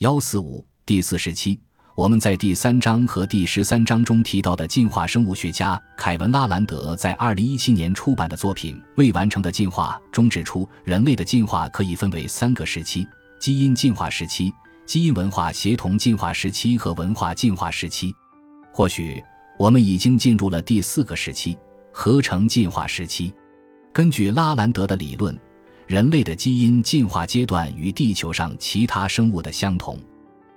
幺四五第四十七，我们在第三章和第十三章中提到的进化生物学家凯文·拉兰德在二零一七年出版的作品《未完成的进化》中指出，人类的进化可以分为三个时期：基因进化时期、基因文化协同进化时期和文化进化时期。或许我们已经进入了第四个时期——合成进化时期。根据拉兰德的理论。人类的基因进化阶段与地球上其他生物的相同，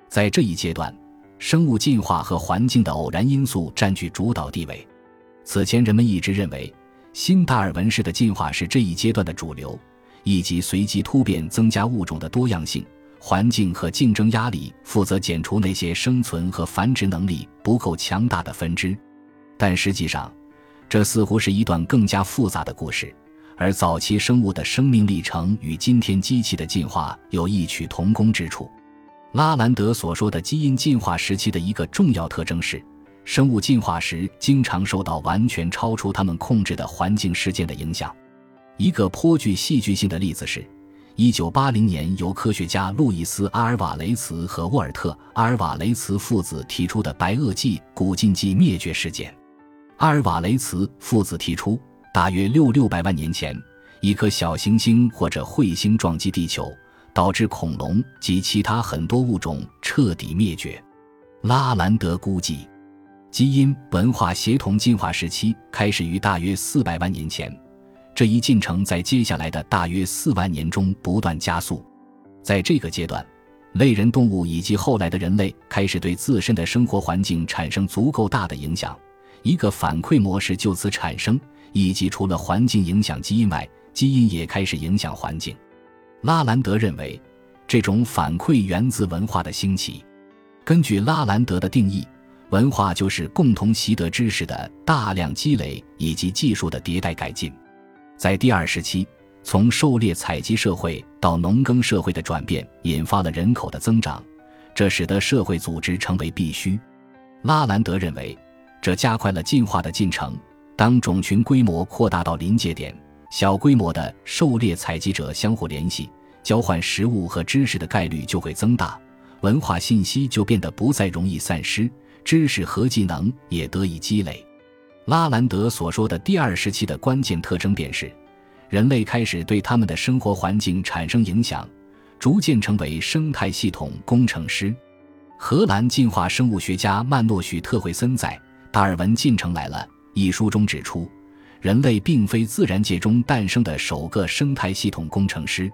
在这一阶段，生物进化和环境的偶然因素占据主导地位。此前，人们一直认为新达尔文式的进化是这一阶段的主流，以及随机突变增加物种的多样性，环境和竞争压力负责剪除那些生存和繁殖能力不够强大的分支。但实际上，这似乎是一段更加复杂的故事。而早期生物的生命历程与今天机器的进化有异曲同工之处。拉兰德所说的基因进化时期的一个重要特征是，生物进化时经常受到完全超出他们控制的环境事件的影响。一个颇具戏剧性的例子是，1980年由科学家路易斯·阿尔瓦雷茨和沃尔特·阿尔瓦雷茨父子提出的白垩纪古近纪灭绝事件。阿尔瓦雷茨父子提出。大约六六百万年前，一颗小行星或者彗星撞击地球，导致恐龙及其他很多物种彻底灭绝。拉兰德估计，基因文化协同进化时期开始于大约四百万年前，这一进程在接下来的大约四万年中不断加速。在这个阶段，类人动物以及后来的人类开始对自身的生活环境产生足够大的影响，一个反馈模式就此产生。以及除了环境影响基因外，基因也开始影响环境。拉兰德认为，这种反馈源自文化的兴起。根据拉兰德的定义，文化就是共同习得知识的大量积累以及技术的迭代改进。在第二时期，从狩猎采集社会到农耕社会的转变，引发了人口的增长，这使得社会组织成为必须。拉兰德认为，这加快了进化的进程。当种群规模扩大到临界点，小规模的狩猎采集者相互联系、交换食物和知识的概率就会增大，文化信息就变得不再容易散失，知识和技能也得以积累。拉兰德所说的第二时期的关键特征便是，人类开始对他们的生活环境产生影响，逐渐成为生态系统工程师。荷兰进化生物学家曼诺许特惠森在《达尔文进程来了》。一书中指出，人类并非自然界中诞生的首个生态系统工程师。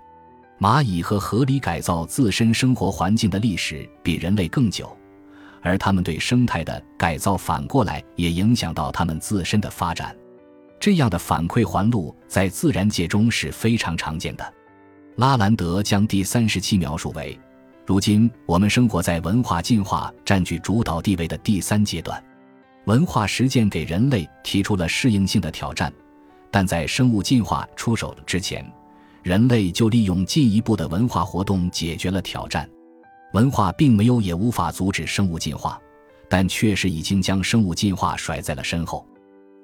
蚂蚁和合理改造自身生活环境的历史比人类更久，而他们对生态的改造反过来也影响到他们自身的发展。这样的反馈环路在自然界中是非常常见的。拉兰德将第三十期描述为：如今我们生活在文化进化占据主导地位的第三阶段。文化实践给人类提出了适应性的挑战，但在生物进化出手之前，人类就利用进一步的文化活动解决了挑战。文化并没有也无法阻止生物进化，但确实已经将生物进化甩在了身后。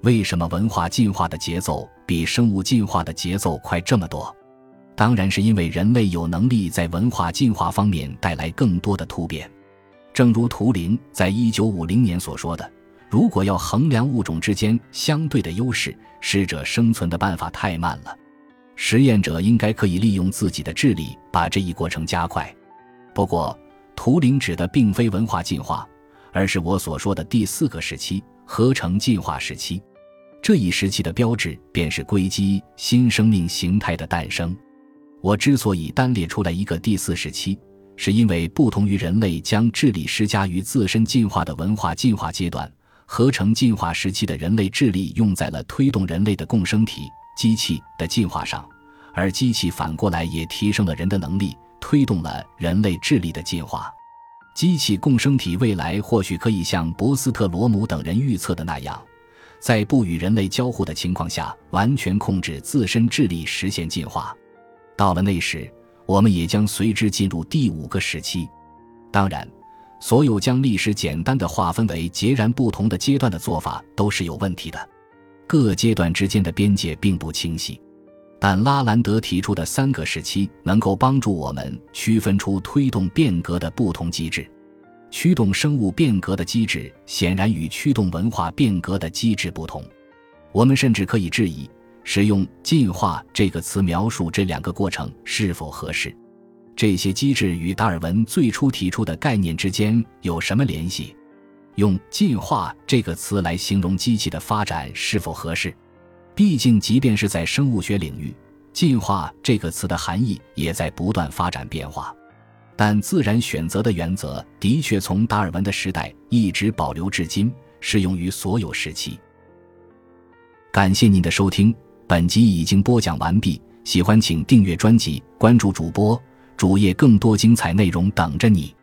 为什么文化进化的节奏比生物进化的节奏快这么多？当然是因为人类有能力在文化进化方面带来更多的突变。正如图灵在一九五零年所说的。如果要衡量物种之间相对的优势，适者生存的办法太慢了。实验者应该可以利用自己的智力把这一过程加快。不过，图灵指的并非文化进化，而是我所说的第四个时期——合成进化时期。这一时期的标志便是硅基新生命形态的诞生。我之所以单列出来一个第四时期，是因为不同于人类将智力施加于自身进化的文化进化阶段。合成进化时期的人类智力用在了推动人类的共生体机器的进化上，而机器反过来也提升了人的能力，推动了人类智力的进化。机器共生体未来或许可以像博斯特罗姆等人预测的那样，在不与人类交互的情况下，完全控制自身智力，实现进化。到了那时，我们也将随之进入第五个时期。当然。所有将历史简单的划分为截然不同的阶段的做法都是有问题的，各阶段之间的边界并不清晰。但拉兰德提出的三个时期能够帮助我们区分出推动变革的不同机制。驱动生物变革的机制显然与驱动文化变革的机制不同。我们甚至可以质疑，使用“进化”这个词描述这两个过程是否合适。这些机制与达尔文最初提出的概念之间有什么联系？用“进化”这个词来形容机器的发展是否合适？毕竟，即便是在生物学领域，“进化”这个词的含义也在不断发展变化。但自然选择的原则的确从达尔文的时代一直保留至今，适用于所有时期。感谢您的收听，本集已经播讲完毕。喜欢请订阅专辑，关注主播主页，更多精彩内容等着你。